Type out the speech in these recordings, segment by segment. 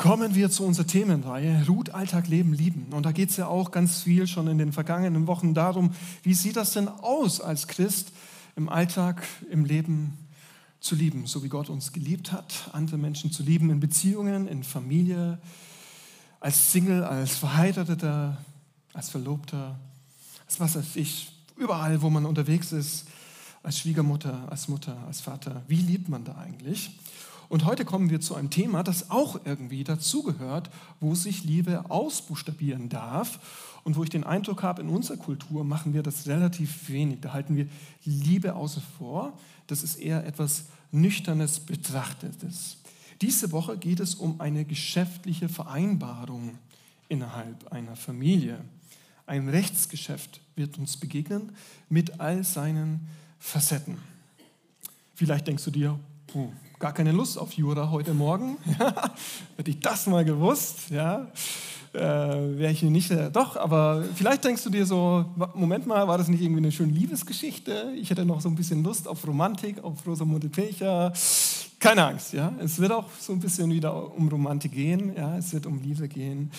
Kommen wir zu unserer Themenreihe Ruth, Alltag, Leben, Lieben. Und da geht es ja auch ganz viel schon in den vergangenen Wochen darum, wie sieht das denn aus als Christ im Alltag, im Leben zu lieben, so wie Gott uns geliebt hat, andere Menschen zu lieben in Beziehungen, in Familie, als Single, als Verheirateter, als Verlobter, als was weiß ich, überall, wo man unterwegs ist, als Schwiegermutter, als Mutter, als Vater. Wie liebt man da eigentlich? Und heute kommen wir zu einem Thema, das auch irgendwie dazugehört, wo sich Liebe ausbuchstabieren darf und wo ich den Eindruck habe, in unserer Kultur machen wir das relativ wenig. Da halten wir Liebe außen vor. Das ist eher etwas Nüchternes, Betrachtetes. Diese Woche geht es um eine geschäftliche Vereinbarung innerhalb einer Familie. Ein Rechtsgeschäft wird uns begegnen mit all seinen Facetten. Vielleicht denkst du dir, puh, gar keine Lust auf Jura heute Morgen. Hätte ich das mal gewusst, ja, äh, wäre ich nicht. Äh, doch, aber vielleicht denkst du dir so: Moment mal, war das nicht irgendwie eine schöne Liebesgeschichte? Ich hätte noch so ein bisschen Lust auf Romantik, auf Rosamunde Pilcher. Keine Angst, ja. Es wird auch so ein bisschen wieder um Romantik gehen, ja. Es wird um Liebe gehen.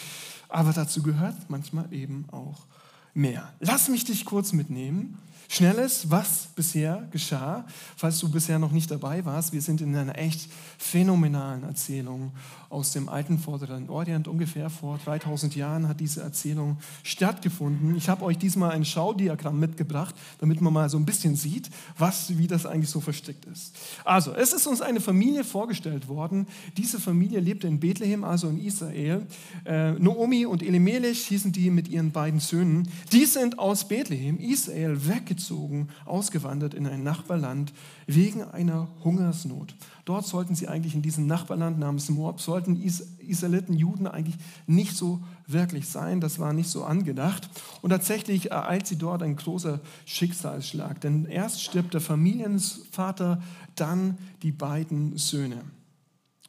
Aber dazu gehört manchmal eben auch mehr. Lass mich dich kurz mitnehmen Schnelles, was bisher geschah, falls du bisher noch nicht dabei warst. Wir sind in einer echt phänomenalen Erzählung aus dem alten Vorderen Orient. Ungefähr vor 3000 Jahren hat diese Erzählung stattgefunden. Ich habe euch diesmal ein Schaudiagramm mitgebracht, damit man mal so ein bisschen sieht, was, wie das eigentlich so verstrickt ist. Also, es ist uns eine Familie vorgestellt worden. Diese Familie lebte in Bethlehem, also in Israel. Äh, Noomi und Elimelech hießen die mit ihren beiden Söhnen. Die sind aus Bethlehem, Israel, weggezogen weggezogen, ausgewandert in ein Nachbarland wegen einer Hungersnot. Dort sollten sie eigentlich in diesem Nachbarland namens Moab, sollten Israeliten, Juden eigentlich nicht so wirklich sein. Das war nicht so angedacht. Und tatsächlich ereilt sie dort ein großer Schicksalsschlag. Denn erst stirbt der Familienvater, dann die beiden Söhne.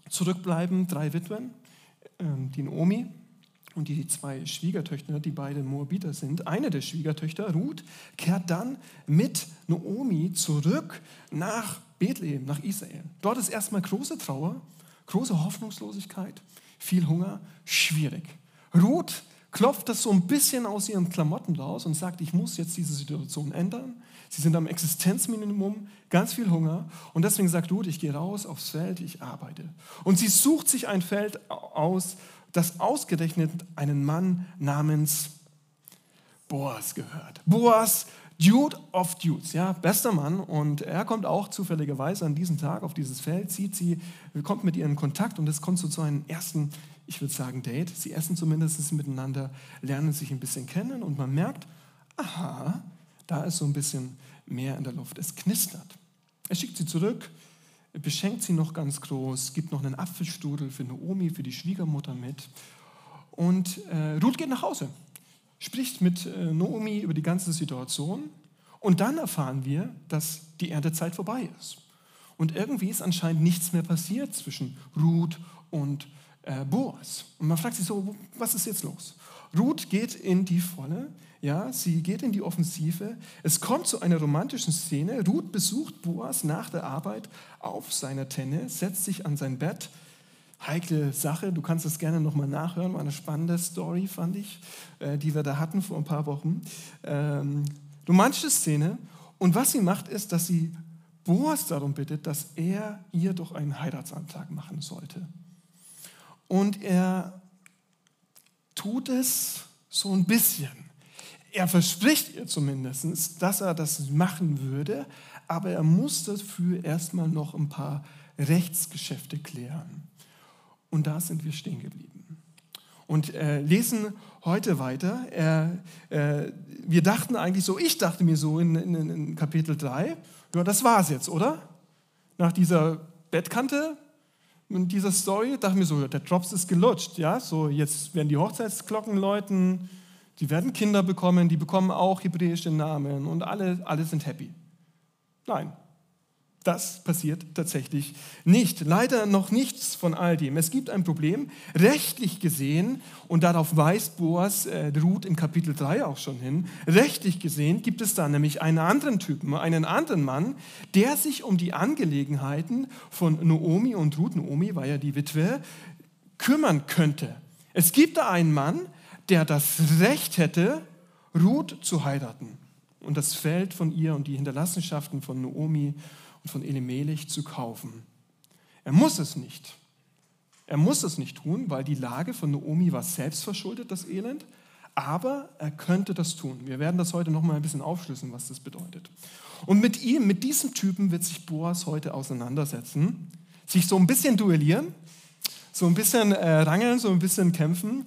Zurückbleiben drei Witwen, ähm, die Naomi, und die zwei Schwiegertöchter, die beide Moabiter sind. Eine der Schwiegertöchter, Ruth, kehrt dann mit Naomi zurück nach Bethlehem, nach Israel. Dort ist erstmal große Trauer, große Hoffnungslosigkeit, viel Hunger, schwierig. Ruth klopft das so ein bisschen aus ihren Klamotten raus und sagt, ich muss jetzt diese Situation ändern. Sie sind am Existenzminimum, ganz viel Hunger. Und deswegen sagt Ruth, ich gehe raus aufs Feld, ich arbeite. Und sie sucht sich ein Feld aus, das ausgerechnet einen Mann namens Boas gehört. Boas, Dude of Dudes, ja, bester Mann. Und er kommt auch zufälligerweise an diesem Tag auf dieses Feld, sieht sie, kommt mit ihr in Kontakt und es kommt so zu einem ersten, ich würde sagen, Date. Sie essen zumindest miteinander, lernen sich ein bisschen kennen und man merkt, aha, da ist so ein bisschen mehr in der Luft. Es knistert. Er schickt sie zurück, beschenkt sie noch ganz groß, gibt noch einen Apfelstrudel für Naomi, für die Schwiegermutter mit. Und äh, Ruth geht nach Hause, spricht mit äh, Naomi über die ganze Situation. Und dann erfahren wir, dass die Erntezeit vorbei ist. Und irgendwie ist anscheinend nichts mehr passiert zwischen Ruth und äh, Boas. Und man fragt sich so, was ist jetzt los? Ruth geht in die Volle, ja, sie geht in die Offensive. Es kommt zu einer romantischen Szene. Ruth besucht Boas nach der Arbeit auf seiner Tenne, setzt sich an sein Bett. Heikle Sache, du kannst es gerne nochmal nachhören, war eine spannende Story, fand ich, äh, die wir da hatten vor ein paar Wochen. Ähm, romantische Szene. Und was sie macht, ist, dass sie Boas darum bittet, dass er ihr doch einen Heiratsantrag machen sollte. Und er tut es so ein bisschen. Er verspricht ihr zumindest, dass er das machen würde, aber er muss dafür erstmal noch ein paar Rechtsgeschäfte klären. Und da sind wir stehen geblieben. Und äh, lesen heute weiter. Er, äh, wir dachten eigentlich so, ich dachte mir so in, in, in Kapitel 3, ja, das war's jetzt, oder? Nach dieser Bettkante, in dieser Story, dachte ich mir so, der Drops ist gelutscht, ja, so jetzt werden die Hochzeitsglocken läuten, die werden Kinder bekommen, die bekommen auch hebräische Namen und alle, alle sind happy. Nein, das passiert tatsächlich nicht. Leider noch nichts von all dem. Es gibt ein Problem, rechtlich gesehen, und darauf weist Boas äh, Ruth in Kapitel 3 auch schon hin, rechtlich gesehen gibt es da nämlich einen anderen Typen, einen anderen Mann, der sich um die Angelegenheiten von Noomi und Ruth, Noomi war ja die Witwe, kümmern könnte. Es gibt da einen Mann, der das Recht hätte, Ruth zu heiraten und das Feld von ihr und die Hinterlassenschaften von Naomi und von Elimelech zu kaufen. Er muss es nicht. Er muss es nicht tun, weil die Lage von Naomi war selbst verschuldet, das Elend. Aber er könnte das tun. Wir werden das heute noch mal ein bisschen aufschlüsseln, was das bedeutet. Und mit ihm, mit diesem Typen wird sich Boas heute auseinandersetzen, sich so ein bisschen duellieren, so ein bisschen äh, rangeln, so ein bisschen kämpfen.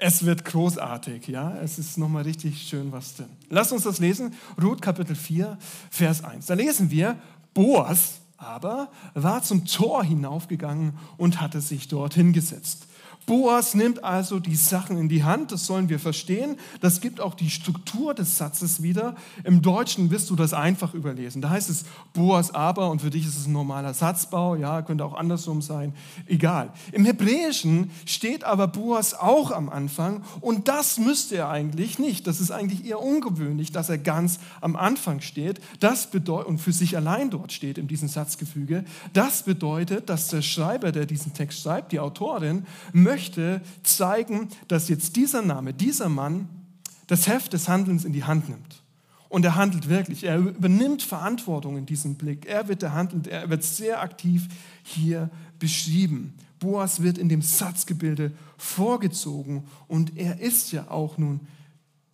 Es wird großartig, ja. Es ist nochmal richtig schön was drin. Lass uns das lesen. Ruth Kapitel 4, Vers 1. Da lesen wir, Boas aber war zum Tor hinaufgegangen und hatte sich dort hingesetzt. Boas nimmt also die Sachen in die Hand, das sollen wir verstehen. Das gibt auch die Struktur des Satzes wieder. Im Deutschen wirst du das einfach überlesen. Da heißt es Boas aber und für dich ist es ein normaler Satzbau, ja, könnte auch andersrum sein, egal. Im Hebräischen steht aber Boas auch am Anfang und das müsste er eigentlich nicht. Das ist eigentlich eher ungewöhnlich, dass er ganz am Anfang steht. Das bedeutet und für sich allein dort steht in diesem Satzgefüge. Das bedeutet, dass der Schreiber, der diesen Text schreibt, die Autorin, möchte möchte zeigen, dass jetzt dieser Name, dieser Mann, das Heft des Handelns in die Hand nimmt. Und er handelt wirklich. Er übernimmt Verantwortung in diesem Blick. Er wird der Handelt, er wird sehr aktiv hier beschrieben. Boas wird in dem Satzgebilde vorgezogen und er ist ja auch nun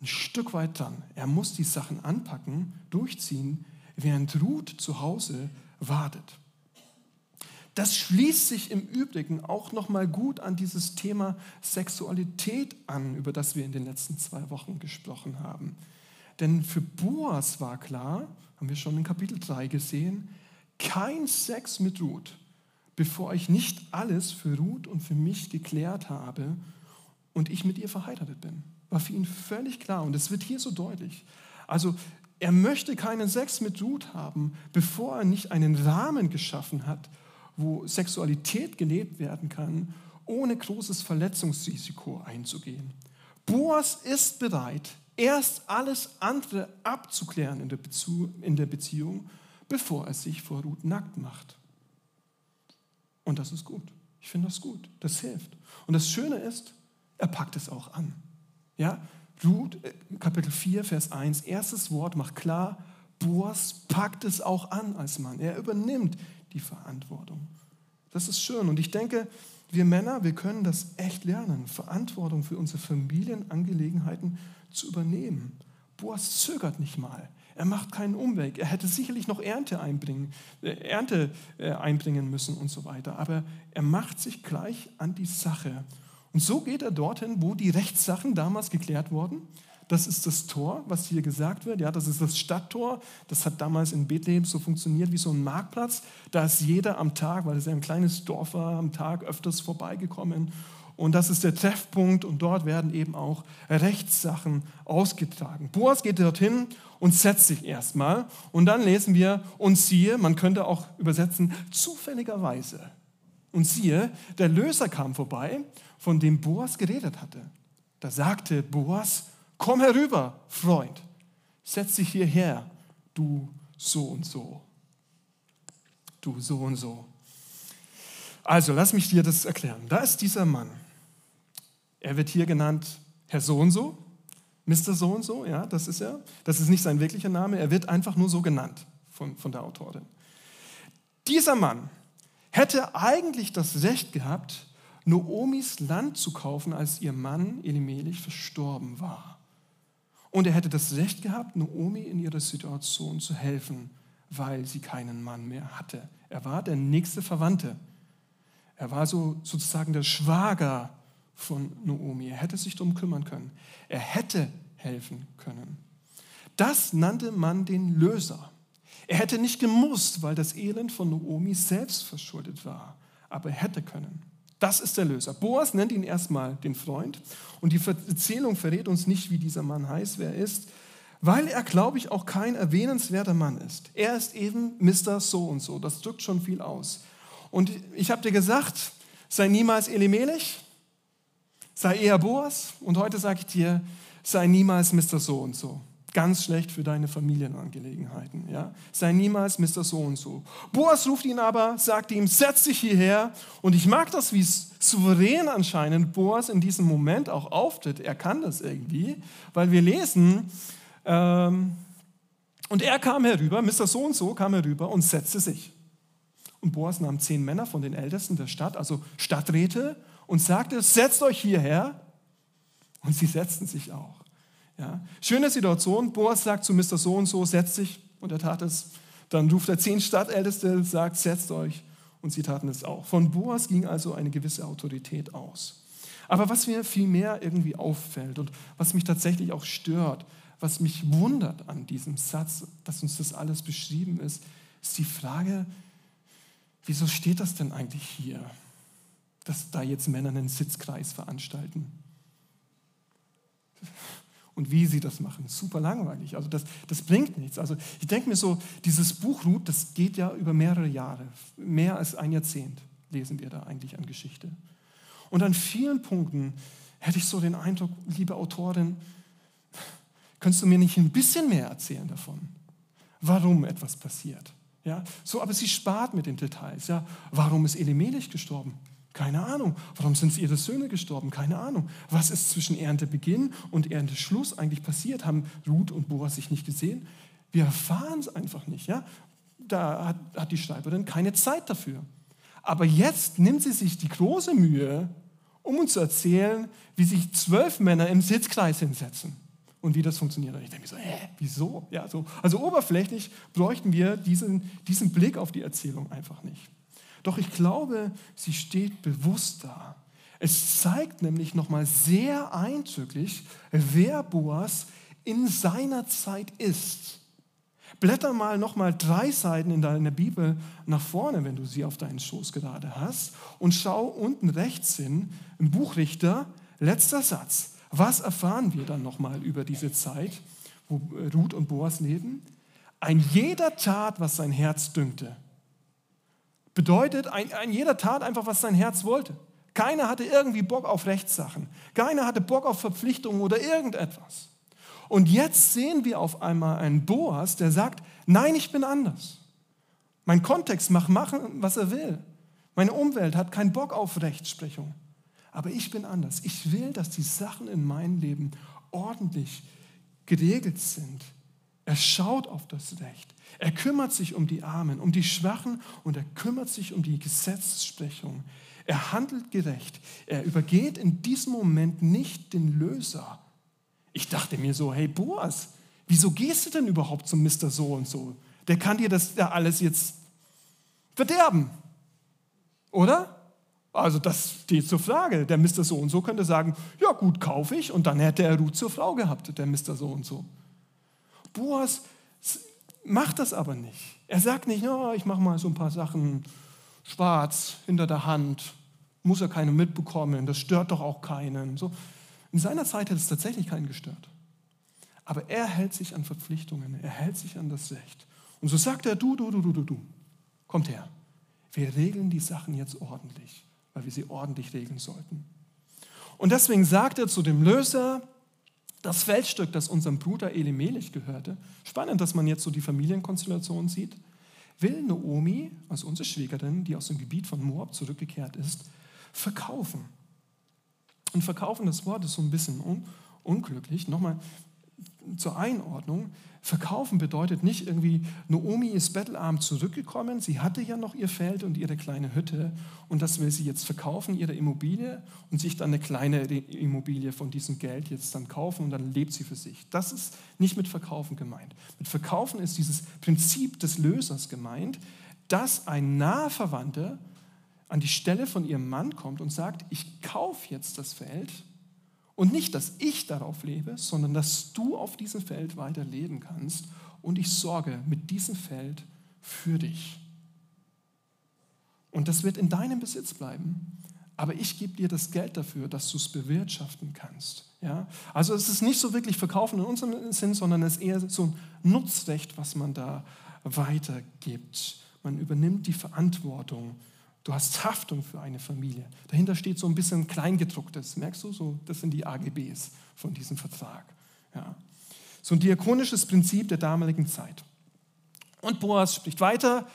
ein Stück weit dran. Er muss die Sachen anpacken, durchziehen, während Ruth zu Hause wartet. Das schließt sich im Übrigen auch noch mal gut an dieses Thema Sexualität an, über das wir in den letzten zwei Wochen gesprochen haben. Denn für Boas war klar, haben wir schon in Kapitel 3 gesehen, kein Sex mit Ruth, bevor ich nicht alles für Ruth und für mich geklärt habe und ich mit ihr verheiratet bin. War für ihn völlig klar und es wird hier so deutlich. Also er möchte keinen Sex mit Ruth haben, bevor er nicht einen Rahmen geschaffen hat, wo Sexualität gelebt werden kann, ohne großes Verletzungsrisiko einzugehen. Boas ist bereit, erst alles andere abzuklären in der, in der Beziehung, bevor er sich vor Ruth nackt macht. Und das ist gut. Ich finde das gut. Das hilft. Und das Schöne ist, er packt es auch an. Ja, Ruth, äh, Kapitel 4, Vers 1, erstes Wort macht klar, Boas packt es auch an als Mann. Er übernimmt die Verantwortung. Das ist schön. Und ich denke, wir Männer, wir können das echt lernen, Verantwortung für unsere Familienangelegenheiten zu übernehmen. Boas zögert nicht mal. Er macht keinen Umweg. Er hätte sicherlich noch Ernte einbringen, äh, Ernte äh, einbringen müssen und so weiter. Aber er macht sich gleich an die Sache. Und so geht er dorthin, wo die Rechtssachen damals geklärt wurden. Das ist das Tor, was hier gesagt wird. Ja, das ist das Stadttor. Das hat damals in Bethlehem so funktioniert wie so ein Marktplatz. Da ist jeder am Tag, weil es ja ein kleines Dorf war, am Tag öfters vorbeigekommen. Und das ist der Treffpunkt und dort werden eben auch Rechtssachen ausgetragen. Boas geht dorthin und setzt sich erstmal. Und dann lesen wir, und siehe, man könnte auch übersetzen, zufälligerweise. Und siehe, der Löser kam vorbei, von dem Boas geredet hatte. Da sagte Boas, Komm herüber, Freund, setz dich hierher, du so und so. Du so und so. Also, lass mich dir das erklären. Da ist dieser Mann. Er wird hier genannt Herr so und so, Mr. so und so, ja, das ist er. Das ist nicht sein wirklicher Name, er wird einfach nur so genannt von, von der Autorin. Dieser Mann hätte eigentlich das Recht gehabt, Noomis Land zu kaufen, als ihr Mann Elimelech verstorben war. Und er hätte das Recht gehabt, Naomi in ihrer Situation zu helfen, weil sie keinen Mann mehr hatte. Er war der nächste Verwandte. Er war so sozusagen der Schwager von Naomi. Er hätte sich darum kümmern können. Er hätte helfen können. Das nannte man den Löser. Er hätte nicht gemusst, weil das Elend von Naomi selbst verschuldet war, aber er hätte können. Das ist der Löser. Boas nennt ihn erstmal den Freund und die Erzählung verrät uns nicht, wie dieser Mann heißt, wer er ist, weil er, glaube ich, auch kein erwähnenswerter Mann ist. Er ist eben Mr. So und so. Das drückt schon viel aus. Und ich habe dir gesagt, sei niemals Elimelech, sei eher Boas und heute sage ich dir, sei niemals Mr. So und so. Ganz schlecht für deine Familienangelegenheiten. Ja? Sei niemals Mr. So und so. Boas ruft ihn aber, sagt ihm, setz dich hierher. Und ich mag das, wie souverän anscheinend Boas in diesem Moment auch auftritt. Er kann das irgendwie, weil wir lesen, ähm, und er kam herüber, Mr. So und so kam herüber und setzte sich. Und Boas nahm zehn Männer von den Ältesten der Stadt, also Stadträte, und sagte, setzt euch hierher. Und sie setzten sich auch. Ja. Schöne Situation, Boas sagt zu Mr. So und so, setz dich, und er tat es. Dann ruft er zehn Stadtälteste, sagt, setzt euch, und sie taten es auch. Von Boas ging also eine gewisse Autorität aus. Aber was mir viel mehr irgendwie auffällt und was mich tatsächlich auch stört, was mich wundert an diesem Satz, dass uns das alles beschrieben ist, ist die Frage, wieso steht das denn eigentlich hier, dass da jetzt Männer einen Sitzkreis veranstalten? Und wie sie das machen. Super langweilig. Also das, das bringt nichts. Also ich denke mir so, dieses Buch Ruth, das geht ja über mehrere Jahre. Mehr als ein Jahrzehnt lesen wir da eigentlich an Geschichte. Und an vielen Punkten hätte ich so den Eindruck, liebe Autorin, könntest du mir nicht ein bisschen mehr erzählen davon, warum etwas passiert? Ja, so, aber sie spart mit den Details. Ja, warum ist Elimelech gestorben? Keine Ahnung. Warum sind ihre Söhne gestorben? Keine Ahnung. Was ist zwischen Erntebeginn und Ernteschluss eigentlich passiert? Haben Ruth und Boas sich nicht gesehen? Wir erfahren es einfach nicht. Ja? Da hat, hat die Schreiberin keine Zeit dafür. Aber jetzt nimmt sie sich die große Mühe, um uns zu erzählen, wie sich zwölf Männer im Sitzkreis hinsetzen und wie das funktioniert. Und ich denke mir so, hä, wieso? Ja, so, also oberflächlich bräuchten wir diesen, diesen Blick auf die Erzählung einfach nicht. Doch ich glaube, sie steht bewusst da. Es zeigt nämlich nochmal sehr eindrücklich, wer Boas in seiner Zeit ist. Blätter mal nochmal drei Seiten in deiner Bibel nach vorne, wenn du sie auf deinen Schoß gerade hast, und schau unten rechts hin im Buchrichter, letzter Satz. Was erfahren wir dann nochmal über diese Zeit, wo Ruth und Boas leben? Ein jeder tat, was sein Herz dünkte bedeutet, ein, ein jeder tat einfach, was sein Herz wollte. Keiner hatte irgendwie Bock auf Rechtssachen. Keiner hatte Bock auf Verpflichtungen oder irgendetwas. Und jetzt sehen wir auf einmal einen Boas, der sagt, nein, ich bin anders. Mein Kontext macht machen, was er will. Meine Umwelt hat keinen Bock auf Rechtsprechung. Aber ich bin anders. Ich will, dass die Sachen in meinem Leben ordentlich geregelt sind. Er schaut auf das Recht. Er kümmert sich um die Armen, um die Schwachen und er kümmert sich um die Gesetzessprechung. Er handelt gerecht. Er übergeht in diesem Moment nicht den Löser. Ich dachte mir so, hey Boas, wieso gehst du denn überhaupt zum Mr. So und so? Der kann dir das ja alles jetzt verderben. Oder? Also das steht zur Frage. Der Mr. So und so könnte sagen, ja gut, kaufe ich und dann hätte er Ruth zur Frau gehabt, der Mr. So und so. Boas macht das aber nicht. Er sagt nicht, oh, ich mache mal so ein paar Sachen schwarz hinter der Hand, muss ja keiner mitbekommen, das stört doch auch keinen. So. In seiner Zeit hat es tatsächlich keinen gestört. Aber er hält sich an Verpflichtungen, er hält sich an das Recht. Und so sagt er, du, du, du, du, du, du, kommt her. Wir regeln die Sachen jetzt ordentlich, weil wir sie ordentlich regeln sollten. Und deswegen sagt er zu dem Löser, das Feldstück, das unserem Bruder Elimelech gehörte, spannend, dass man jetzt so die Familienkonstellation sieht, will Naomi, also unsere Schwägerin, die aus dem Gebiet von Moab zurückgekehrt ist, verkaufen. Und verkaufen, das Wort ist so ein bisschen un unglücklich. Nochmal zur Einordnung. Verkaufen bedeutet nicht irgendwie, Naomi ist bettelarm zurückgekommen, sie hatte ja noch ihr Feld und ihre kleine Hütte und das will sie jetzt verkaufen, ihre Immobilie und sich dann eine kleine Immobilie von diesem Geld jetzt dann kaufen und dann lebt sie für sich. Das ist nicht mit Verkaufen gemeint. Mit Verkaufen ist dieses Prinzip des Lösers gemeint, dass ein naher Verwandter an die Stelle von ihrem Mann kommt und sagt, ich kaufe jetzt das Feld und nicht, dass ich darauf lebe, sondern dass du auf diesem Feld weiter leben kannst und ich sorge mit diesem Feld für dich. Und das wird in deinem Besitz bleiben, aber ich gebe dir das Geld dafür, dass du es bewirtschaften kannst. Ja? Also es ist nicht so wirklich Verkaufen in unserem Sinn, sondern es ist eher so ein Nutzrecht, was man da weitergibt. Man übernimmt die Verantwortung Du hast Haftung für eine Familie. Dahinter steht so ein bisschen Kleingedrucktes. Merkst du? So, das sind die AGBs von diesem Vertrag. Ja. So ein diakonisches Prinzip der damaligen Zeit. Und Boas spricht weiter.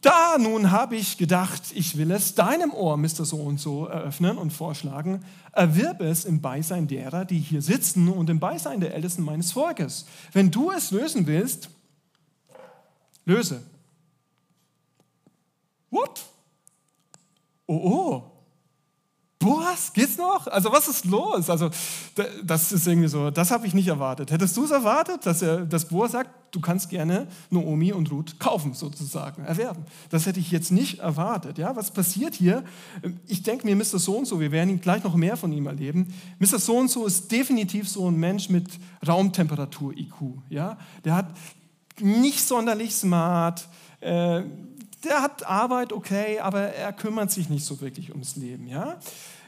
Da nun habe ich gedacht, ich will es deinem Ohr, Mr. So und so, eröffnen und vorschlagen, erwirb es im Beisein derer, die hier sitzen und im Beisein der Ältesten meines Volkes. Wenn du es lösen willst, löse. What? Oh, oh. Boas, geht's noch? Also was ist los? Also das ist irgendwie so, das habe ich nicht erwartet. Hättest du es erwartet, dass, er, dass Boas sagt, du kannst gerne Naomi und Ruth kaufen, sozusagen, erwerben? Das hätte ich jetzt nicht erwartet. Ja, was passiert hier? Ich denke mir, Mr. So und so, wir werden gleich noch mehr von ihm erleben. Mr. So und so ist definitiv so ein Mensch mit Raumtemperatur-IQ. Ja, der hat nicht sonderlich smart. Äh, der hat Arbeit, okay, aber er kümmert sich nicht so wirklich ums Leben. Ja?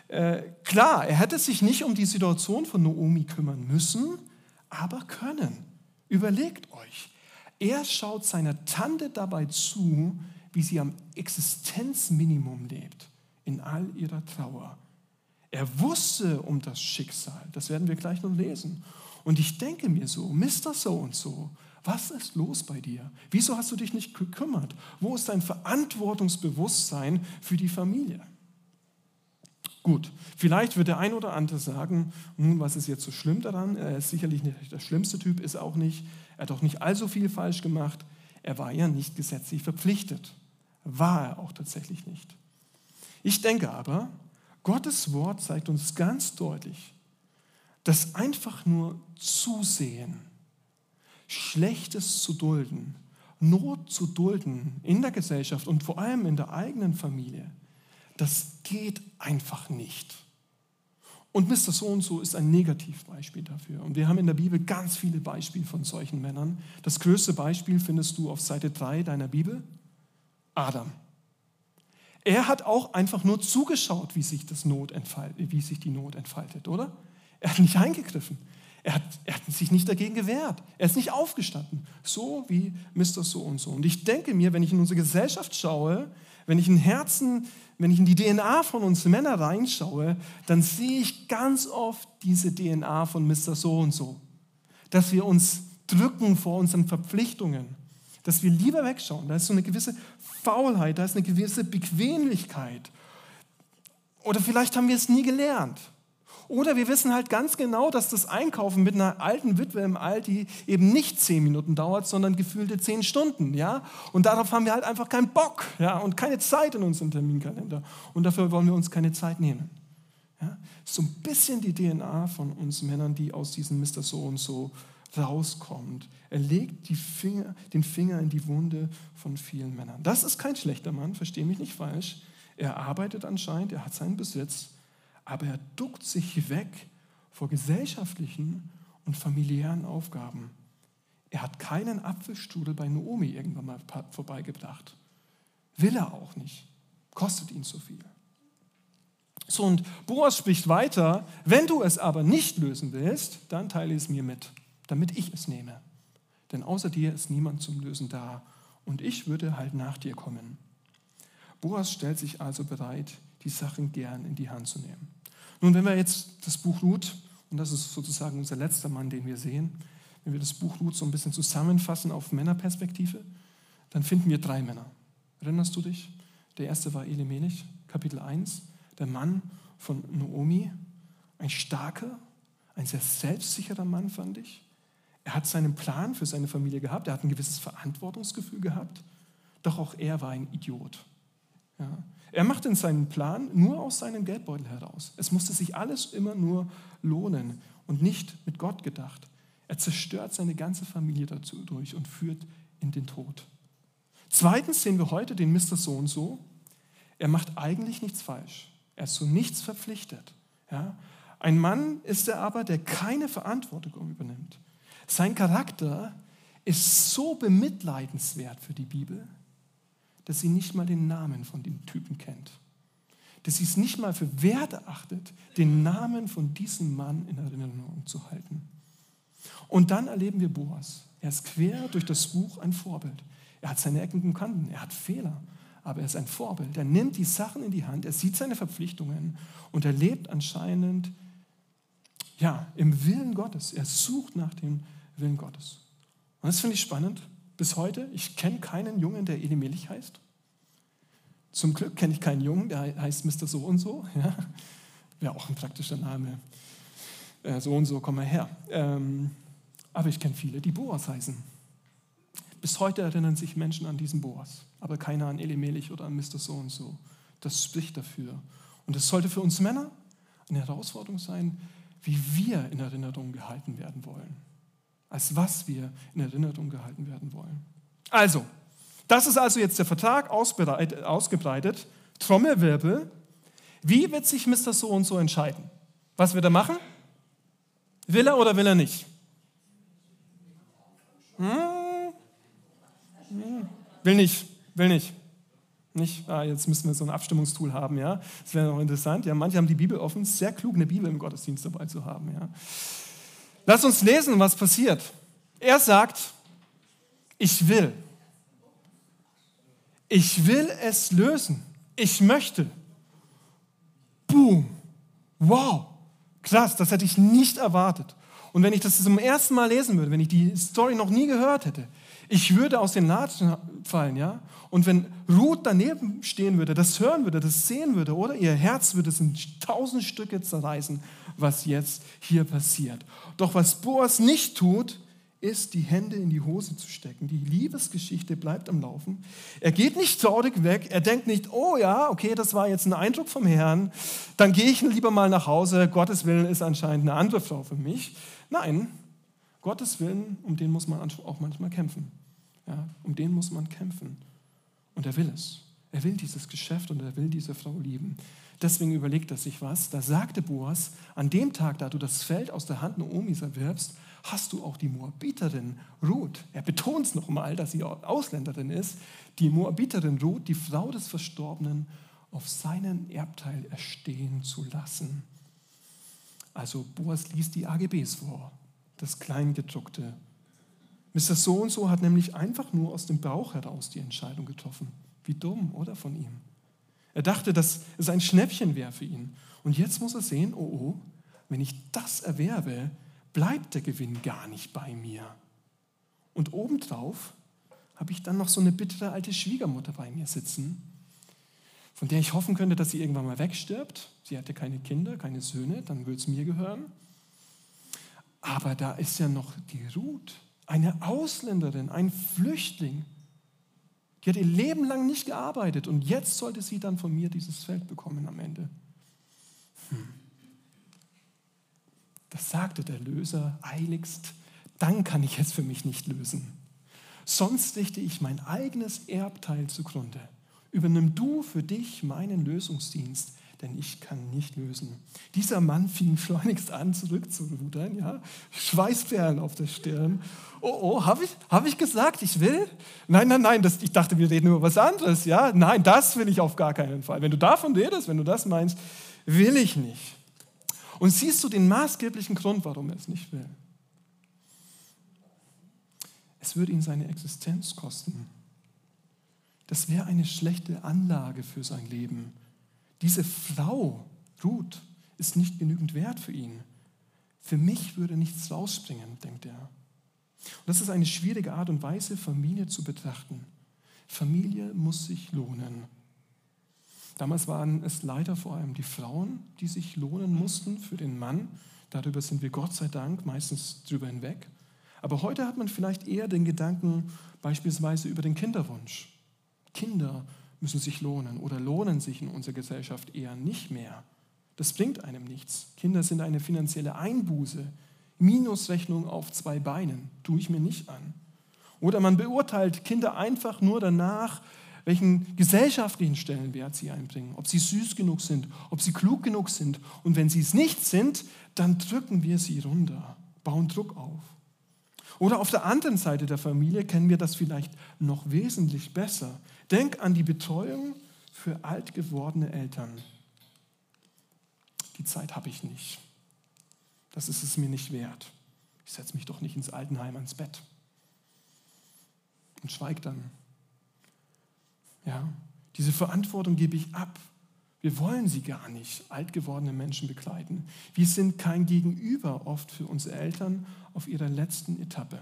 Äh, klar, er hätte sich nicht um die Situation von Naomi kümmern müssen, aber können. Überlegt euch, er schaut seiner Tante dabei zu, wie sie am Existenzminimum lebt, in all ihrer Trauer. Er wusste um das Schicksal, das werden wir gleich noch lesen. Und ich denke mir so, Mr. So und so was ist los bei dir? Wieso hast du dich nicht gekümmert? Wo ist dein Verantwortungsbewusstsein für die Familie? Gut, vielleicht wird der ein oder andere sagen, nun, was ist jetzt so schlimm daran? Er ist sicherlich nicht der schlimmste Typ, ist auch nicht. Er hat auch nicht allzu viel falsch gemacht. Er war ja nicht gesetzlich verpflichtet. War er auch tatsächlich nicht. Ich denke aber, Gottes Wort zeigt uns ganz deutlich, dass einfach nur Zusehen, Schlechtes zu dulden, Not zu dulden in der Gesellschaft und vor allem in der eigenen Familie, das geht einfach nicht. Und Mr. So und so ist ein Negativbeispiel dafür. Und wir haben in der Bibel ganz viele Beispiele von solchen Männern. Das größte Beispiel findest du auf Seite 3 deiner Bibel. Adam. Er hat auch einfach nur zugeschaut, wie sich, das Not entfaltet, wie sich die Not entfaltet, oder? Er hat nicht eingegriffen. Er hat, er hat, sich nicht dagegen gewehrt. Er ist nicht aufgestanden. So wie Mr. So und so. Und ich denke mir, wenn ich in unsere Gesellschaft schaue, wenn ich in Herzen, wenn ich in die DNA von uns Männer reinschaue, dann sehe ich ganz oft diese DNA von Mr. So und so. Dass wir uns drücken vor unseren Verpflichtungen. Dass wir lieber wegschauen. Da ist so eine gewisse Faulheit, da ist eine gewisse Bequemlichkeit. Oder vielleicht haben wir es nie gelernt. Oder wir wissen halt ganz genau, dass das Einkaufen mit einer alten Witwe im Alti eben nicht zehn Minuten dauert, sondern gefühlte zehn Stunden. Ja? Und darauf haben wir halt einfach keinen Bock ja? und keine Zeit in unserem Terminkalender. Und dafür wollen wir uns keine Zeit nehmen. Ja? So ein bisschen die DNA von uns Männern, die aus diesem Mr. So und so rauskommt. Er legt Finger, den Finger in die Wunde von vielen Männern. Das ist kein schlechter Mann, verstehe mich nicht falsch. Er arbeitet anscheinend, er hat seinen Besitz aber er duckt sich weg vor gesellschaftlichen und familiären Aufgaben. Er hat keinen Apfelstrudel bei Naomi irgendwann mal vorbeigebracht. Will er auch nicht. Kostet ihn zu viel. So, und Boas spricht weiter, wenn du es aber nicht lösen willst, dann teile es mir mit, damit ich es nehme. Denn außer dir ist niemand zum Lösen da und ich würde halt nach dir kommen. Boas stellt sich also bereit, die Sachen gern in die Hand zu nehmen. Nun, wenn wir jetzt das Buch Ruth, und das ist sozusagen unser letzter Mann, den wir sehen, wenn wir das Buch Ruth so ein bisschen zusammenfassen auf Männerperspektive, dann finden wir drei Männer. Erinnerst du dich? Der erste war Elimelech, Kapitel 1, der Mann von Naomi, ein starker, ein sehr selbstsicherer Mann, fand ich. Er hat seinen Plan für seine Familie gehabt, er hat ein gewisses Verantwortungsgefühl gehabt, doch auch er war ein Idiot. Ja. Er macht in seinen Plan nur aus seinem Geldbeutel heraus. Es musste sich alles immer nur lohnen und nicht mit Gott gedacht. Er zerstört seine ganze Familie dazu durch und führt in den Tod. Zweitens sehen wir heute den Mr. So und so. Er macht eigentlich nichts falsch. Er ist zu nichts verpflichtet. Ja? Ein Mann ist er aber, der keine Verantwortung übernimmt. Sein Charakter ist so bemitleidenswert für die Bibel, dass sie nicht mal den Namen von dem Typen kennt. Dass sie es nicht mal für wert erachtet, den Namen von diesem Mann in Erinnerung zu halten. Und dann erleben wir Boas. Er ist quer durch das Buch ein Vorbild. Er hat seine Ecken und Kanten, er hat Fehler, aber er ist ein Vorbild. Er nimmt die Sachen in die Hand, er sieht seine Verpflichtungen und er lebt anscheinend ja, im Willen Gottes. Er sucht nach dem Willen Gottes. Und das finde ich spannend. Bis heute, ich kenne keinen Jungen, der Elimelech heißt. Zum Glück kenne ich keinen Jungen, der heißt Mr. So und so. Ja. Wäre auch ein praktischer Name. Äh, so und so, komm mal her. Ähm, aber ich kenne viele, die Boas heißen. Bis heute erinnern sich Menschen an diesen Boas, aber keiner an Elimelech oder an Mr. So und so. Das spricht dafür. Und es sollte für uns Männer eine Herausforderung sein, wie wir in Erinnerung gehalten werden wollen. Als was wir in Erinnerung gehalten werden wollen. Also, das ist also jetzt der Vertrag ausgebreitet. Trommelwirbel. Wie wird sich Mr. So und so entscheiden? Was wird er machen? Will er oder will er nicht? Hm? Hm. Will nicht, will nicht. Nicht, ah, jetzt müssen wir so ein Abstimmungstool haben, ja. Das wäre noch interessant. Ja, manche haben die Bibel offen. Sehr klug, eine Bibel im Gottesdienst dabei zu haben, ja. Lass uns lesen, was passiert. Er sagt, ich will. Ich will es lösen. Ich möchte. Boom. Wow. Krass, das hätte ich nicht erwartet. Und wenn ich das zum ersten Mal lesen würde, wenn ich die Story noch nie gehört hätte, ich würde aus den Latschen fallen, ja? Und wenn Ruth daneben stehen würde, das hören würde, das sehen würde, oder ihr Herz würde es in tausend Stücke zerreißen, was jetzt hier passiert. Doch was Boas nicht tut, ist, die Hände in die Hose zu stecken. Die Liebesgeschichte bleibt am Laufen. Er geht nicht traurig weg. Er denkt nicht, oh ja, okay, das war jetzt ein Eindruck vom Herrn. Dann gehe ich lieber mal nach Hause. Gottes Willen ist anscheinend eine andere Frau für mich. Nein, Gottes Willen, um den muss man auch manchmal kämpfen. Ja, um den muss man kämpfen. Und er will es. Er will dieses Geschäft und er will diese Frau lieben. Deswegen überlegt er sich was. Da sagte Boas, an dem Tag, da du das Feld aus der Hand Noomis erwirbst, hast du auch die Moabiterin Ruth. Er betont es nochmal, dass sie Ausländerin ist. Die Moabiterin Ruth, die Frau des Verstorbenen, auf seinen Erbteil erstehen zu lassen. Also Boas liest die AGBs vor, das Kleingedruckte. Mr. So und so hat nämlich einfach nur aus dem Bauch heraus die Entscheidung getroffen. Wie dumm, oder von ihm? Er dachte, dass es ein Schnäppchen wäre für ihn. Und jetzt muss er sehen, oh oh, wenn ich das erwerbe, bleibt der Gewinn gar nicht bei mir. Und obendrauf habe ich dann noch so eine bittere alte Schwiegermutter bei mir sitzen, von der ich hoffen könnte, dass sie irgendwann mal wegstirbt. Sie hatte keine Kinder, keine Söhne, dann würde es mir gehören. Aber da ist ja noch die Ruth, eine Ausländerin, ein Flüchtling. Die hat ihr Leben lang nicht gearbeitet und jetzt sollte sie dann von mir dieses Feld bekommen am Ende. Hm. Das sagte der Löser eiligst, dann kann ich es für mich nicht lösen. Sonst richte ich mein eigenes Erbteil zugrunde. Übernimm du für dich meinen Lösungsdienst, denn ich kann nicht lösen. Dieser Mann fing schleunigst an, zurückzurudern, ja? Schweißperlen auf der Stirn. Oh, oh, habe ich, hab ich gesagt, ich will? Nein, nein, nein, das, ich dachte, wir reden über was anderes, ja? Nein, das will ich auf gar keinen Fall. Wenn du davon redest, wenn du das meinst, will ich nicht. Und siehst du den maßgeblichen Grund, warum er es nicht will? Es würde ihn seine Existenz kosten. Das wäre eine schlechte Anlage für sein Leben. Diese Frau, Ruth, ist nicht genügend wert für ihn. Für mich würde nichts rausspringen, denkt er. Und das ist eine schwierige Art und Weise, Familie zu betrachten. Familie muss sich lohnen. Damals waren es leider vor allem die Frauen, die sich lohnen mussten für den Mann. Darüber sind wir Gott sei Dank meistens drüber hinweg. Aber heute hat man vielleicht eher den Gedanken beispielsweise über den Kinderwunsch. Kinder müssen sich lohnen oder lohnen sich in unserer Gesellschaft eher nicht mehr. Das bringt einem nichts. Kinder sind eine finanzielle Einbuße. Minusrechnung auf zwei Beinen tue ich mir nicht an. Oder man beurteilt Kinder einfach nur danach, welchen gesellschaftlichen Stellenwert sie einbringen, ob sie süß genug sind, ob sie klug genug sind. Und wenn sie es nicht sind, dann drücken wir sie runter, bauen Druck auf. Oder auf der anderen Seite der Familie kennen wir das vielleicht noch wesentlich besser. Denk an die Betreuung für alt gewordene Eltern. Die Zeit habe ich nicht. Das ist es mir nicht wert. Ich setze mich doch nicht ins Altenheim ans Bett und schweig dann. Ja, diese Verantwortung gebe ich ab Wir wollen sie gar nicht, alt gewordene Menschen begleiten. Wir sind kein Gegenüber oft für unsere Eltern auf ihrer letzten Etappe.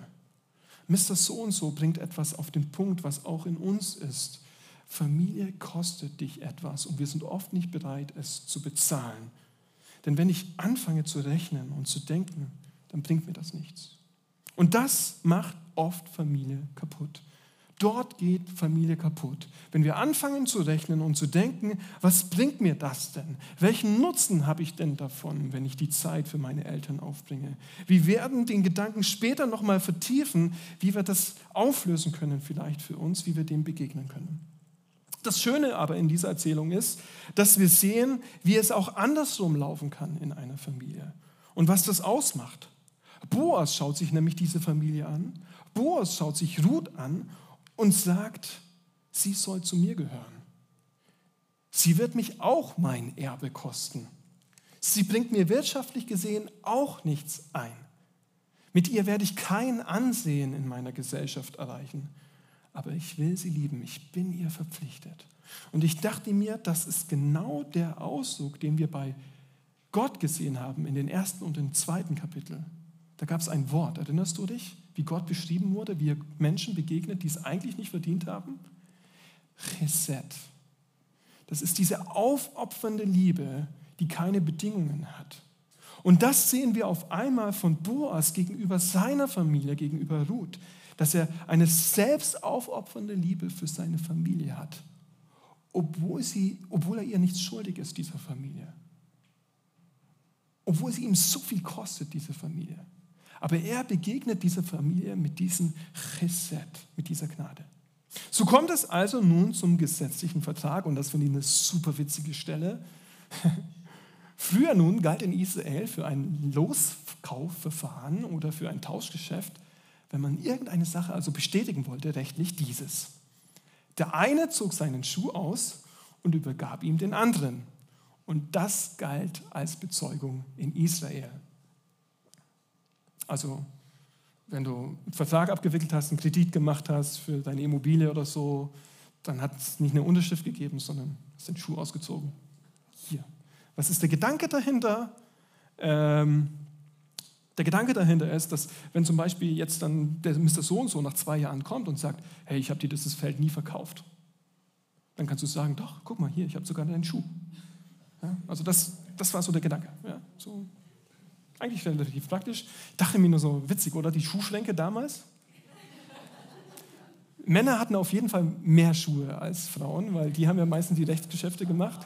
Mr. So und so bringt etwas auf den Punkt, was auch in uns ist. Familie kostet dich etwas und wir sind oft nicht bereit, es zu bezahlen. Denn wenn ich anfange zu rechnen und zu denken, dann bringt mir das nichts. Und das macht oft Familie kaputt. Dort geht Familie kaputt. Wenn wir anfangen zu rechnen und zu denken, was bringt mir das denn? Welchen Nutzen habe ich denn davon, wenn ich die Zeit für meine Eltern aufbringe? Wir werden den Gedanken später nochmal vertiefen, wie wir das auflösen können vielleicht für uns, wie wir dem begegnen können. Das Schöne aber in dieser Erzählung ist, dass wir sehen, wie es auch andersrum laufen kann in einer Familie und was das ausmacht. Boas schaut sich nämlich diese Familie an. Boas schaut sich Ruth an und sagt, sie soll zu mir gehören. Sie wird mich auch mein Erbe kosten. Sie bringt mir wirtschaftlich gesehen auch nichts ein. Mit ihr werde ich kein Ansehen in meiner Gesellschaft erreichen. Aber ich will sie lieben, ich bin ihr verpflichtet. Und ich dachte mir, das ist genau der Ausdruck, den wir bei Gott gesehen haben in den ersten und den zweiten Kapitel. Da gab es ein Wort, erinnerst du dich? wie Gott beschrieben wurde, wie er Menschen begegnet, die es eigentlich nicht verdient haben? Chesed. Das ist diese aufopfernde Liebe, die keine Bedingungen hat. Und das sehen wir auf einmal von Boas gegenüber seiner Familie, gegenüber Ruth, dass er eine selbst aufopfernde Liebe für seine Familie hat, obwohl, sie, obwohl er ihr nichts schuldig ist, dieser Familie. Obwohl sie ihm so viel kostet, diese Familie. Aber er begegnet dieser Familie mit diesem Chesed, mit dieser Gnade. So kommt es also nun zum gesetzlichen Vertrag und das finde ich eine super witzige Stelle. Früher nun galt in Israel für ein Loskaufverfahren oder für ein Tauschgeschäft, wenn man irgendeine Sache also bestätigen wollte, rechtlich dieses. Der eine zog seinen Schuh aus und übergab ihm den anderen. Und das galt als Bezeugung in Israel. Also wenn du einen Vertrag abgewickelt hast, einen Kredit gemacht hast für deine Immobilie oder so, dann hat es nicht eine Unterschrift gegeben, sondern hast den Schuh ausgezogen. Hier. Was ist der Gedanke dahinter? Ähm, der Gedanke dahinter ist, dass wenn zum Beispiel jetzt dann der Mr. So und so nach zwei Jahren kommt und sagt, hey, ich habe dir dieses Feld nie verkauft, dann kannst du sagen, doch, guck mal hier, ich habe sogar deinen Schuh. Ja, also das, das war so der Gedanke. Ja, so eigentlich relativ praktisch. Ich dachte mir nur so witzig, oder? Die Schuhschränke damals. Männer hatten auf jeden Fall mehr Schuhe als Frauen, weil die haben ja meistens die Rechtsgeschäfte gemacht.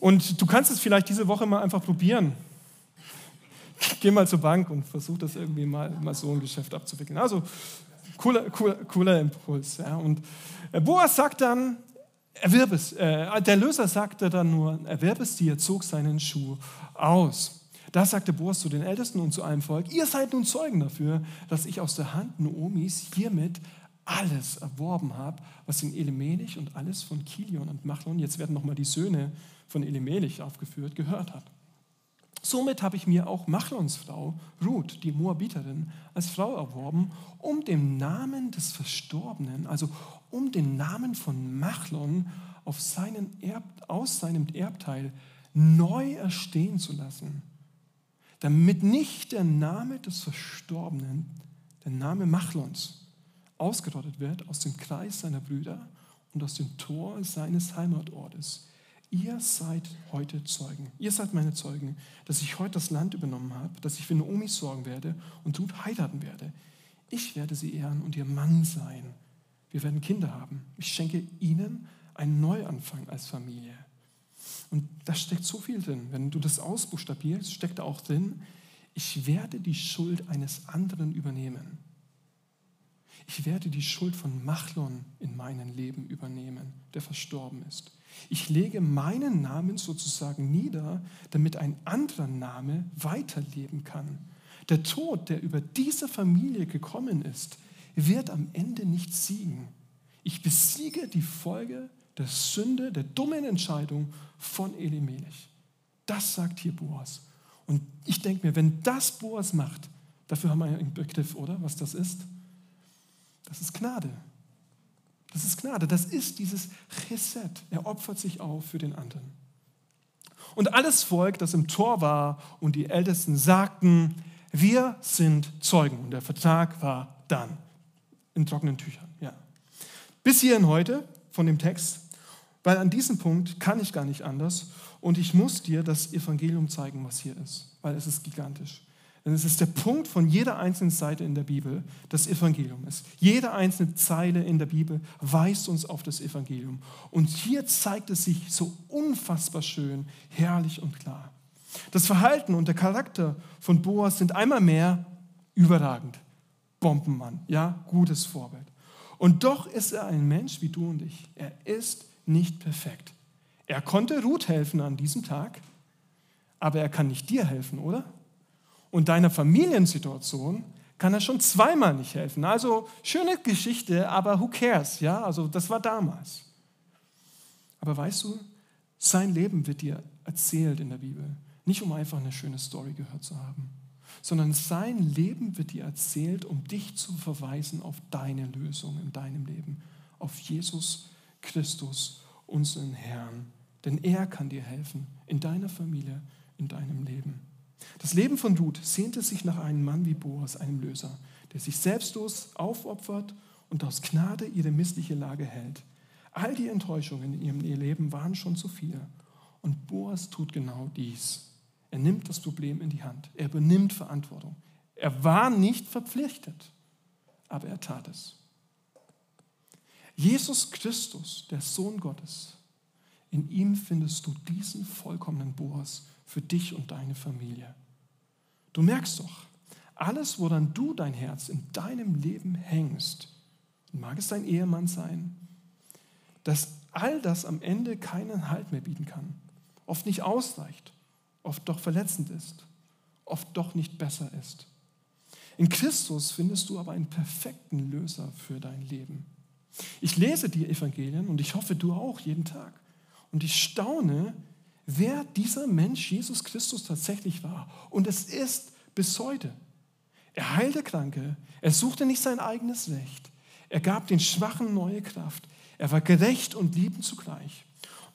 Und du kannst es vielleicht diese Woche mal einfach probieren. Geh mal zur Bank und versuch das irgendwie mal, mal so ein Geschäft abzuwickeln. Also cooler, cooler, cooler Impuls. Ja. Und äh, Boas sagt dann, erwerb es. Äh, der Löser sagte dann nur, erwerb es dir, zog seinen Schuh aus. Da sagte Boas zu den Ältesten und zu allem Volk, ihr seid nun Zeugen dafür, dass ich aus der Hand Noomis hiermit alles erworben habe, was in Elimelech und alles von Kilion und Machlon, jetzt werden nochmal die Söhne von Elimelech aufgeführt, gehört hat. Somit habe ich mir auch Machlons Frau, Ruth, die Moabiterin, als Frau erworben, um den Namen des Verstorbenen, also um den Namen von Machlon auf seinen Erb, aus seinem Erbteil neu erstehen zu lassen damit nicht der Name des Verstorbenen, der Name Machlons, ausgerottet wird aus dem Kreis seiner Brüder und aus dem Tor seines Heimatortes. Ihr seid heute Zeugen. Ihr seid meine Zeugen, dass ich heute das Land übernommen habe, dass ich für Naomi sorgen werde und Ruth heiraten werde. Ich werde sie ehren und ihr Mann sein. Wir werden Kinder haben. Ich schenke ihnen einen Neuanfang als Familie. Und da steckt so viel drin. Wenn du das ausbuchstabierst, steckt da auch drin, ich werde die Schuld eines anderen übernehmen. Ich werde die Schuld von Machlon in meinem Leben übernehmen, der verstorben ist. Ich lege meinen Namen sozusagen nieder, damit ein anderer Name weiterleben kann. Der Tod, der über diese Familie gekommen ist, wird am Ende nicht siegen. Ich besiege die Folge der Sünde, der dummen Entscheidung von Elimelech. Das sagt hier Boas. Und ich denke mir, wenn das Boas macht, dafür haben wir einen Begriff, oder? Was das ist? Das ist Gnade. Das ist Gnade. Das ist dieses Chesed. Er opfert sich auf für den anderen. Und alles Volk, das im Tor war und die Ältesten sagten, wir sind Zeugen. Und der Vertrag war dann in trockenen Tüchern. Ja. Bis hierhin heute von dem Text, weil an diesem Punkt kann ich gar nicht anders und ich muss dir das Evangelium zeigen, was hier ist, weil es ist gigantisch. Denn es ist der Punkt von jeder einzelnen Seite in der Bibel, das Evangelium ist. Jede einzelne Zeile in der Bibel weist uns auf das Evangelium. Und hier zeigt es sich so unfassbar schön, herrlich und klar. Das Verhalten und der Charakter von Boas sind einmal mehr überragend. Bombenmann, ja, gutes Vorbild. Und doch ist er ein Mensch wie du und ich. Er ist nicht perfekt. Er konnte Ruth helfen an diesem Tag, aber er kann nicht dir helfen, oder? Und deiner Familiensituation kann er schon zweimal nicht helfen. Also schöne Geschichte, aber who cares? Ja, also das war damals. Aber weißt du, sein Leben wird dir erzählt in der Bibel. Nicht um einfach eine schöne Story gehört zu haben, sondern sein Leben wird dir erzählt, um dich zu verweisen auf deine Lösung in deinem Leben, auf Jesus Christus, unseren Herrn. Denn er kann dir helfen in deiner Familie, in deinem Leben. Das Leben von Ruth sehnte sich nach einem Mann wie Boas, einem Löser, der sich selbstlos aufopfert und aus Gnade ihre missliche Lage hält. All die Enttäuschungen in ihrem Leben waren schon zu viel. Und Boas tut genau dies. Er nimmt das Problem in die Hand. Er übernimmt Verantwortung. Er war nicht verpflichtet, aber er tat es. Jesus Christus, der Sohn Gottes, in ihm findest du diesen vollkommenen Boas für dich und deine Familie. Du merkst doch, alles, woran du dein Herz in deinem Leben hängst, mag es dein Ehemann sein, dass all das am Ende keinen Halt mehr bieten kann, oft nicht ausreicht, oft doch verletzend ist, oft doch nicht besser ist. In Christus findest du aber einen perfekten Löser für dein Leben. Ich lese die Evangelien und ich hoffe, du auch jeden Tag. Und ich staune, wer dieser Mensch Jesus Christus tatsächlich war. Und es ist bis heute. Er heilte Kranke, er suchte nicht sein eigenes Recht, er gab den Schwachen neue Kraft, er war gerecht und liebend zugleich.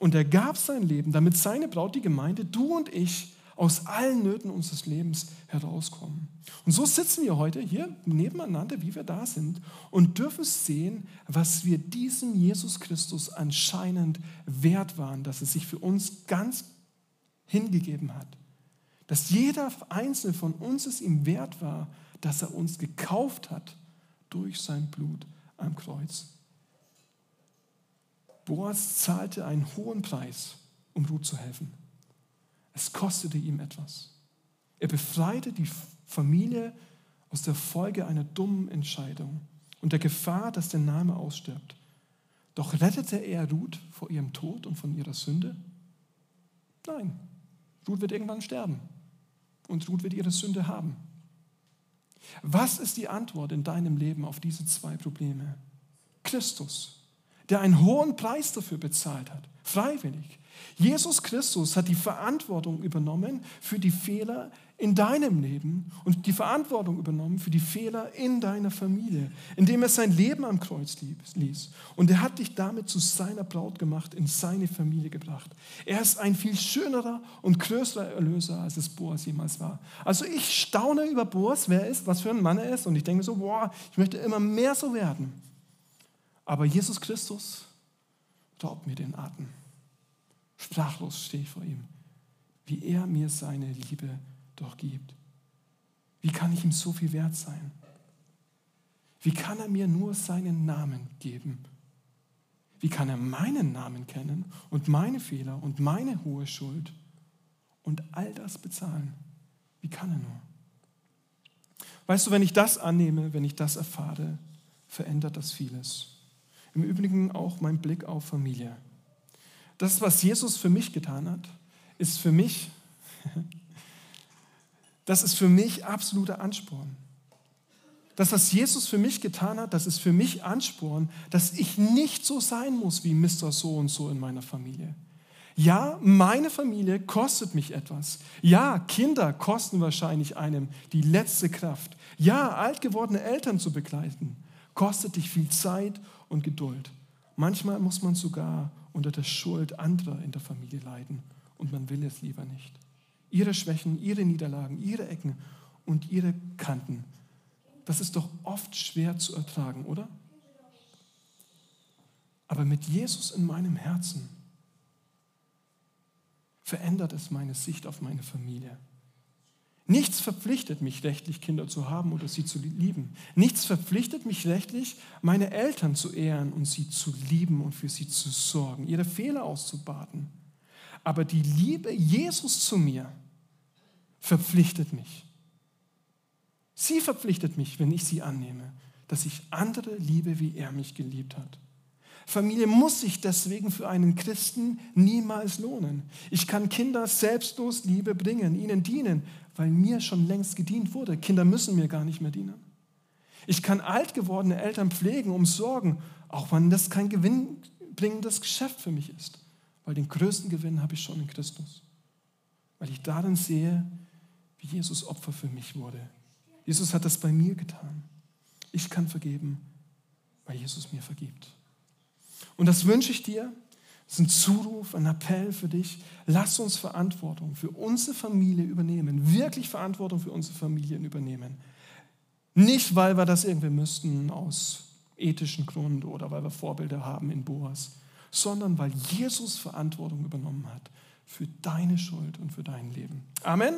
Und er gab sein Leben, damit seine Braut, die Gemeinde, du und ich, aus allen Nöten unseres Lebens herauskommen. Und so sitzen wir heute hier nebeneinander, wie wir da sind, und dürfen sehen, was wir diesem Jesus Christus anscheinend wert waren, dass er sich für uns ganz hingegeben hat. Dass jeder einzelne von uns es ihm wert war, dass er uns gekauft hat durch sein Blut am Kreuz. Boas zahlte einen hohen Preis, um Ruth zu helfen. Es kostete ihm etwas. Er befreite die Familie aus der Folge einer dummen Entscheidung und der Gefahr, dass der Name ausstirbt. Doch rettete er Ruth vor ihrem Tod und von ihrer Sünde? Nein, Ruth wird irgendwann sterben und Ruth wird ihre Sünde haben. Was ist die Antwort in deinem Leben auf diese zwei Probleme? Christus, der einen hohen Preis dafür bezahlt hat, freiwillig. Jesus Christus hat die Verantwortung übernommen für die Fehler in deinem Leben und die Verantwortung übernommen für die Fehler in deiner Familie, indem er sein Leben am Kreuz ließ. Und er hat dich damit zu seiner Braut gemacht, in seine Familie gebracht. Er ist ein viel schönerer und größerer Erlöser, als es Boas jemals war. Also ich staune über Boas, wer er ist, was für ein Mann er ist. Und ich denke so, boah, ich möchte immer mehr so werden. Aber Jesus Christus raubt mir den Atem. Sprachlos stehe ich vor ihm, wie er mir seine Liebe doch gibt. Wie kann ich ihm so viel wert sein? Wie kann er mir nur seinen Namen geben? Wie kann er meinen Namen kennen und meine Fehler und meine hohe Schuld und all das bezahlen? Wie kann er nur? Weißt du, wenn ich das annehme, wenn ich das erfahre, verändert das vieles. Im Übrigen auch mein Blick auf Familie. Das, was Jesus für mich getan hat, ist für mich das ist für mich absoluter Ansporn. Das, was Jesus für mich getan hat, das ist für mich Ansporn, dass ich nicht so sein muss wie Mr. So und so in meiner Familie. Ja, meine Familie kostet mich etwas. Ja, Kinder kosten wahrscheinlich einem die letzte Kraft. Ja, alt gewordene Eltern zu begleiten, kostet dich viel Zeit und Geduld. Manchmal muss man sogar unter der Schuld anderer in der Familie leiden und man will es lieber nicht. Ihre Schwächen, ihre Niederlagen, ihre Ecken und ihre Kanten, das ist doch oft schwer zu ertragen, oder? Aber mit Jesus in meinem Herzen verändert es meine Sicht auf meine Familie. Nichts verpflichtet mich rechtlich, Kinder zu haben oder sie zu lieben. Nichts verpflichtet mich rechtlich, meine Eltern zu ehren und sie zu lieben und für sie zu sorgen, ihre Fehler auszubaden. Aber die Liebe Jesus zu mir verpflichtet mich. Sie verpflichtet mich, wenn ich sie annehme, dass ich andere liebe, wie er mich geliebt hat. Familie muss sich deswegen für einen Christen niemals lohnen. Ich kann Kinder selbstlos Liebe bringen, ihnen dienen, weil mir schon längst gedient wurde. Kinder müssen mir gar nicht mehr dienen. Ich kann alt gewordene Eltern pflegen, umsorgen, auch wenn das kein gewinnbringendes Geschäft für mich ist, weil den größten Gewinn habe ich schon in Christus. Weil ich darin sehe, wie Jesus Opfer für mich wurde. Jesus hat das bei mir getan. Ich kann vergeben, weil Jesus mir vergibt. Und das wünsche ich dir. Das ist ein Zuruf, ein Appell für dich. Lass uns Verantwortung für unsere Familie übernehmen. Wirklich Verantwortung für unsere Familien übernehmen. Nicht, weil wir das irgendwie müssten aus ethischen Gründen oder weil wir Vorbilder haben in Boas, sondern weil Jesus Verantwortung übernommen hat für deine Schuld und für dein Leben. Amen.